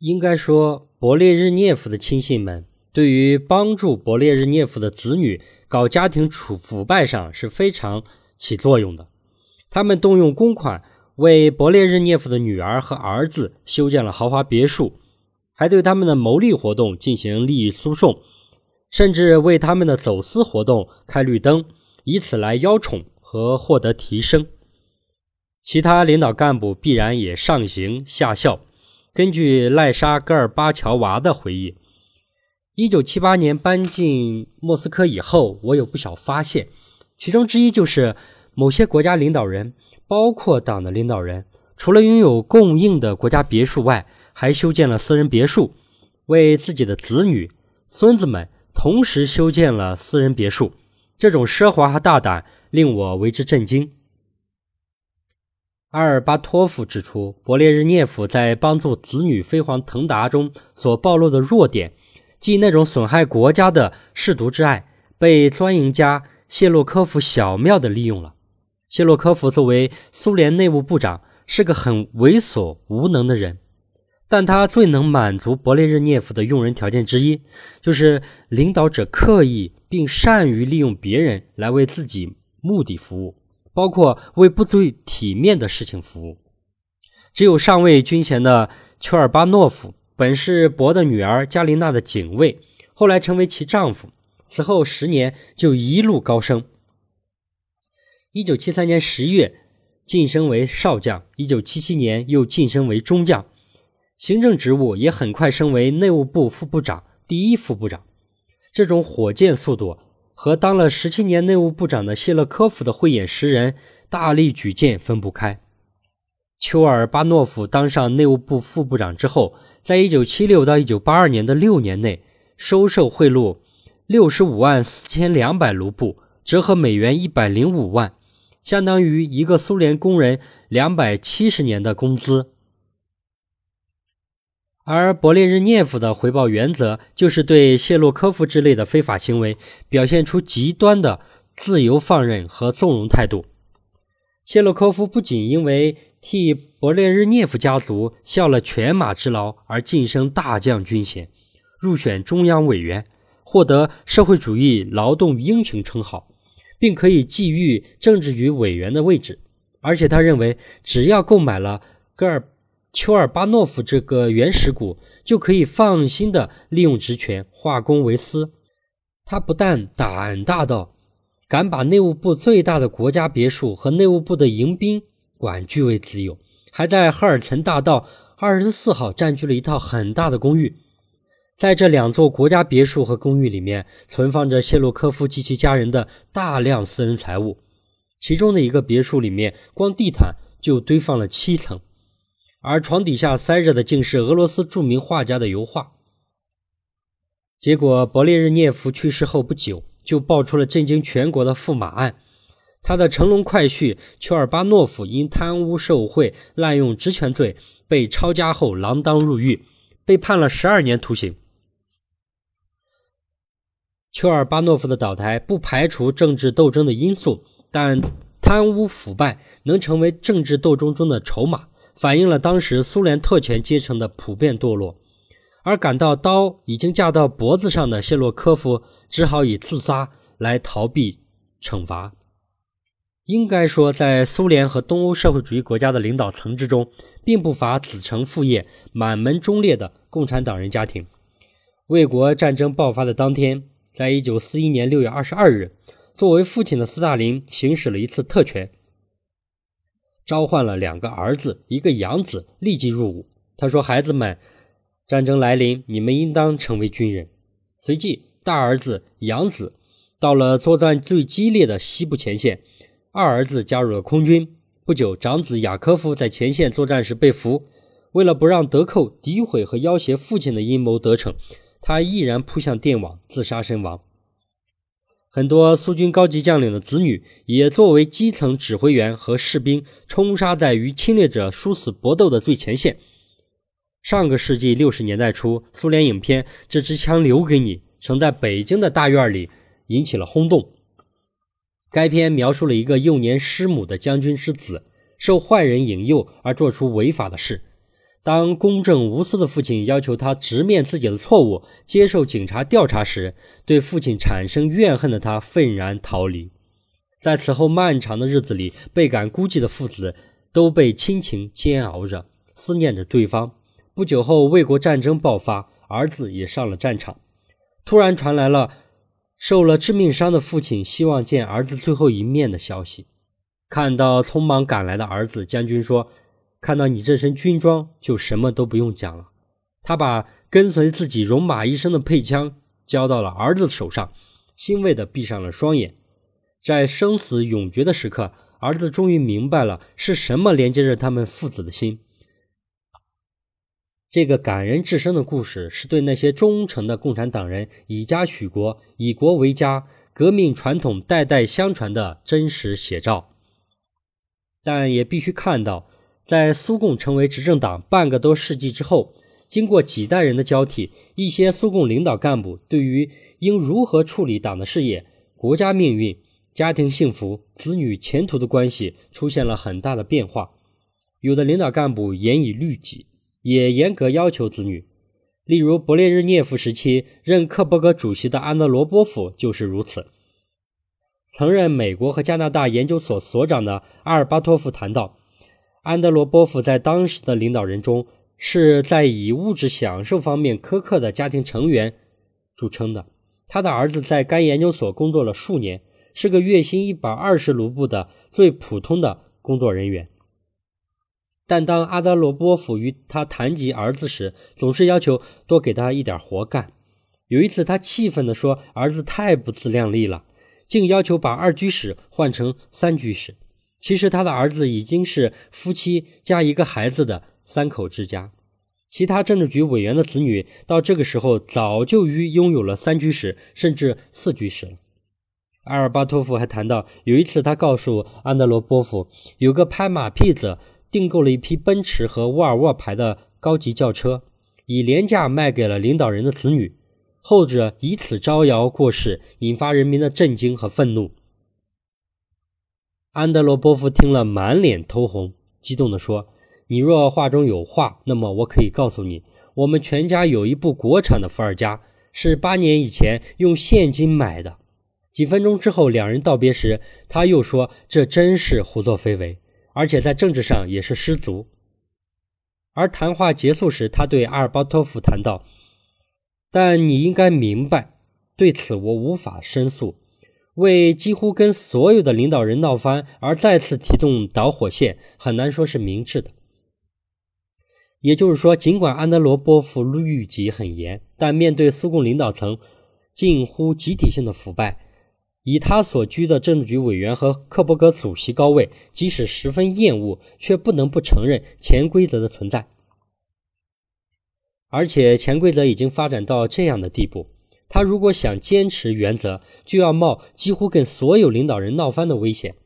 应该说，勃列日涅夫的亲信们对于帮助勃列日涅夫的子女搞家庭处腐败上是非常起作用的。他们动用公款为勃列日涅夫的女儿和儿子修建了豪华别墅，还对他们的牟利活动进行利益输送，甚至为他们的走私活动开绿灯，以此来邀宠和获得提升。其他领导干部必然也上行下效。根据赖沙·戈尔巴乔娃的回忆，一九七八年搬进莫斯科以后，我有不少发现，其中之一就是某些国家领导人，包括党的领导人，除了拥有供应的国家别墅外，还修建了私人别墅，为自己的子女、孙子们同时修建了私人别墅。这种奢华和大胆令我为之震惊。阿尔巴托夫指出，勃列日涅夫在帮助子女飞黄腾达中所暴露的弱点，即那种损害国家的舐犊之爱，被钻营家谢洛科夫巧妙地利用了。谢洛科夫作为苏联内务部长，是个很猥琐无能的人，但他最能满足勃列日涅夫的用人条件之一，就是领导者刻意并善于利用别人来为自己目的服务。包括为不最体面的事情服务。只有上尉军衔的丘尔巴诺夫，本是博的女儿加琳娜的警卫，后来成为其丈夫。此后十年就一路高升。一九七三年十月晋升为少将，一九七七年又晋升为中将，行政职务也很快升为内务部副部长、第一副部长。这种火箭速度。和当了十七年内务部长的谢勒科夫的慧眼识人、大力举荐分不开。丘尔巴诺夫当上内务部副部长之后，在一九七六到一九八二年的六年内，收受贿赂六十五万四千两百卢布，折合美元一百零五万，相当于一个苏联工人两百七十年的工资。而勃列日涅夫的回报原则就是对谢洛科夫之类的非法行为表现出极端的自由放任和纵容态度。谢洛科夫不仅因为替勃列日涅夫家族效了犬马之劳而晋升大将军衔，入选中央委员，获得社会主义劳动英雄称号，并可以觊觎政治局委员的位置，而且他认为只要购买了戈尔。丘尔巴诺夫这个原始股就可以放心的利用职权化公为私。他不但胆大到敢把内务部最大的国家别墅和内务部的迎宾馆据为己有，还在赫尔岑大道二十四号占据了一套很大的公寓。在这两座国家别墅和公寓里面，存放着谢洛科夫及其家人的大量私人财物。其中的一个别墅里面，光地毯就堆放了七层。而床底下塞着的竟是俄罗斯著名画家的油画。结果，勃列日涅夫去世后不久，就爆出了震惊全国的驸马案。他的乘龙快婿丘尔巴诺夫因贪污受贿、滥用职权罪被抄家后锒铛入狱，被判了十二年徒刑。丘尔巴诺夫的倒台不排除政治斗争的因素，但贪污腐败能成为政治斗争中的筹码。反映了当时苏联特权阶层的普遍堕落，而感到刀已经架到脖子上的谢洛科夫只好以自杀来逃避惩罚。应该说，在苏联和东欧社会主义国家的领导层之中，并不乏子承父业、满门忠烈的共产党人家庭。卫国战争爆发的当天，在一九四一年六月二十二日，作为父亲的斯大林行使了一次特权。召唤了两个儿子，一个养子，立即入伍。他说：“孩子们，战争来临，你们应当成为军人。”随即，大儿子、养子到了作战最激烈的西部前线，二儿子加入了空军。不久，长子雅科夫在前线作战时被俘。为了不让德寇诋毁和要挟父亲的阴谋得逞，他毅然扑向电网，自杀身亡。很多苏军高级将领的子女也作为基层指挥员和士兵，冲杀在与侵略者殊死搏斗的最前线。上个世纪六十年代初，苏联影片《这支枪留给你》曾在北京的大院里引起了轰动。该片描述了一个幼年失母的将军之子，受坏人引诱而做出违法的事。当公正无私的父亲要求他直面自己的错误，接受警察调查时，对父亲产生怨恨的他愤然逃离。在此后漫长的日子里，倍感孤寂的父子都被亲情煎熬着，思念着对方。不久后，卫国战争爆发，儿子也上了战场。突然传来了受了致命伤的父亲希望见儿子最后一面的消息。看到匆忙赶来的儿子，将军说。看到你这身军装，就什么都不用讲了。他把跟随自己戎马一生的配枪交到了儿子手上，欣慰地闭上了双眼。在生死永绝的时刻，儿子终于明白了是什么连接着他们父子的心。这个感人至深的故事，是对那些忠诚的共产党人以家许国、以国为家、革命传统代代相传的真实写照。但也必须看到。在苏共成为执政党半个多世纪之后，经过几代人的交替，一些苏共领导干部对于应如何处理党的事业、国家命运、家庭幸福、子女前途的关系出现了很大的变化。有的领导干部严以律己，也严格要求子女。例如，勃列日涅夫时期任克伯格主席的安德罗波夫就是如此。曾任美国和加拿大研究所所长的阿尔巴托夫谈到。安德罗波夫在当时的领导人中，是在以物质享受方面苛刻的家庭成员著称的。他的儿子在该研究所工作了数年，是个月薪一百二十卢布的最普通的工作人员。但当阿德罗波夫与他谈及儿子时，总是要求多给他一点活干。有一次，他气愤地说：“儿子太不自量力了，竟要求把二居室换成三居室。”其实他的儿子已经是夫妻加一个孩子的三口之家，其他政治局委员的子女到这个时候早就于拥有了三居室甚至四居室了。阿尔巴托夫还谈到，有一次他告诉安德罗波夫，有个拍马屁子订购了一批奔驰和沃尔沃牌的高级轿车，以廉价卖给了领导人的子女，后者以此招摇过市，引发人民的震惊和愤怒。安德罗波夫听了，满脸通红，激动地说：“你若话中有话，那么我可以告诉你，我们全家有一部国产的伏尔加，是八年以前用现金买的。”几分钟之后，两人道别时，他又说：“这真是胡作非为，而且在政治上也是失足。”而谈话结束时，他对阿尔巴托夫谈到：“但你应该明白，对此我无法申诉。”为几乎跟所有的领导人闹翻而再次提动导火线，很难说是明智的。也就是说，尽管安德罗波夫律己很严，但面对苏共领导层近乎集体性的腐败，以他所居的政治局委员和克伯格主席高位，即使十分厌恶，却不能不承认潜规则的存在。而且，潜规则已经发展到这样的地步。他如果想坚持原则，就要冒几乎跟所有领导人闹翻的危险，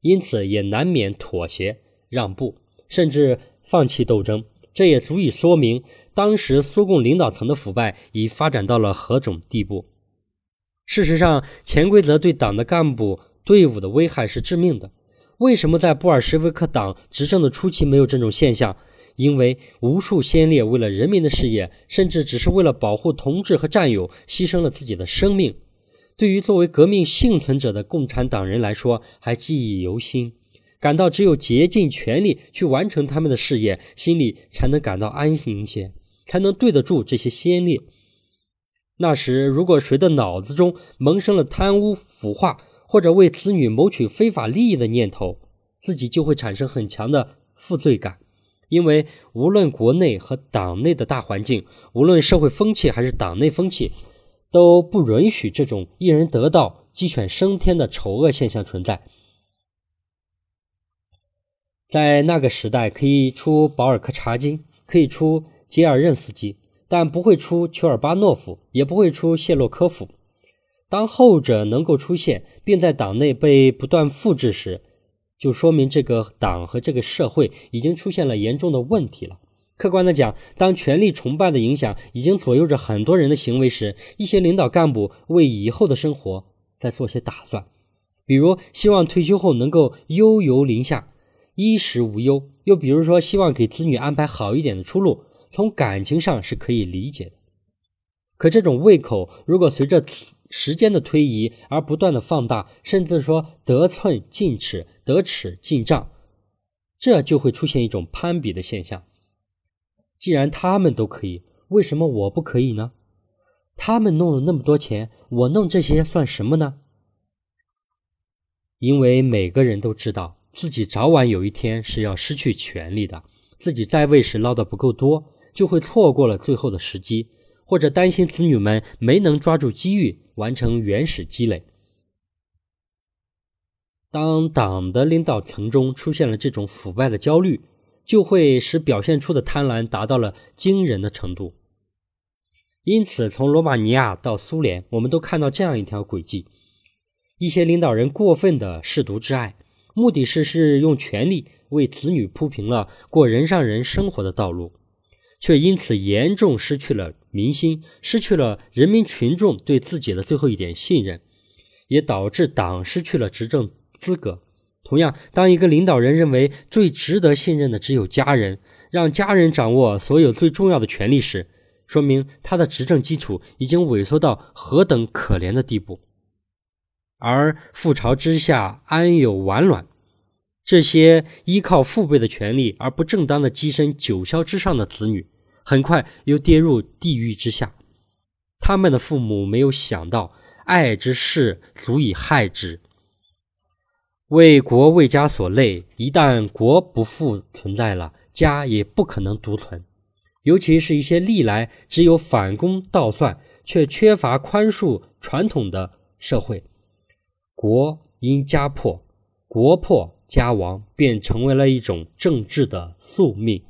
因此也难免妥协、让步，甚至放弃斗争。这也足以说明当时苏共领导层的腐败已发展到了何种地步。事实上，潜规则对党的干部队伍的危害是致命的。为什么在布尔什维克党执政的初期没有这种现象？因为无数先烈为了人民的事业，甚至只是为了保护同志和战友，牺牲了自己的生命。对于作为革命幸存者的共产党人来说，还记忆犹新，感到只有竭尽全力去完成他们的事业，心里才能感到安心些，才能对得住这些先烈。那时，如果谁的脑子中萌生了贪污腐化或者为子女谋取非法利益的念头，自己就会产生很强的负罪感。因为无论国内和党内的大环境，无论社会风气还是党内风气，都不允许这种一人得道鸡犬升天的丑恶现象存在。在那个时代，可以出保尔柯察金，可以出杰尔任斯基，但不会出丘尔巴诺夫，也不会出谢洛科夫。当后者能够出现，并在党内被不断复制时，就说明这个党和这个社会已经出现了严重的问题了。客观的讲，当权力崇拜的影响已经左右着很多人的行为时，一些领导干部为以后的生活在做些打算，比如希望退休后能够悠游林下，衣食无忧，又比如说希望给子女安排好一点的出路，从感情上是可以理解的。可这种胃口，如果随着时间的推移而不断的放大，甚至说得寸进尺、得尺进账，这就会出现一种攀比的现象。既然他们都可以，为什么我不可以呢？他们弄了那么多钱，我弄这些算什么呢？因为每个人都知道自己早晚有一天是要失去权力的，自己在位时捞的不够多，就会错过了最后的时机，或者担心子女们没能抓住机遇完成原始积累。当党的领导层中出现了这种腐败的焦虑，就会使表现出的贪婪达到了惊人的程度。因此，从罗马尼亚到苏联，我们都看到这样一条轨迹。一些领导人过分的舐犊之爱，目的是是用权力为子女铺平了过人上人生活的道路，却因此严重失去了民心，失去了人民群众对自己的最后一点信任，也导致党失去了执政资格。同样，当一个领导人认为最值得信任的只有家人，让家人掌握所有最重要的权利时，说明他的执政基础已经萎缩到何等可怜的地步。而覆巢之下安有完卵？这些依靠父辈的权利而不正当的跻身九霄之上的子女，很快又跌入地狱之下。他们的父母没有想到，爱之事足以害之。为国为家所累，一旦国不复存在了，家也不可能独存。尤其是一些历来只有反攻倒算，却缺乏宽恕传统的社会。国因家破，国破家亡，便成为了一种政治的宿命。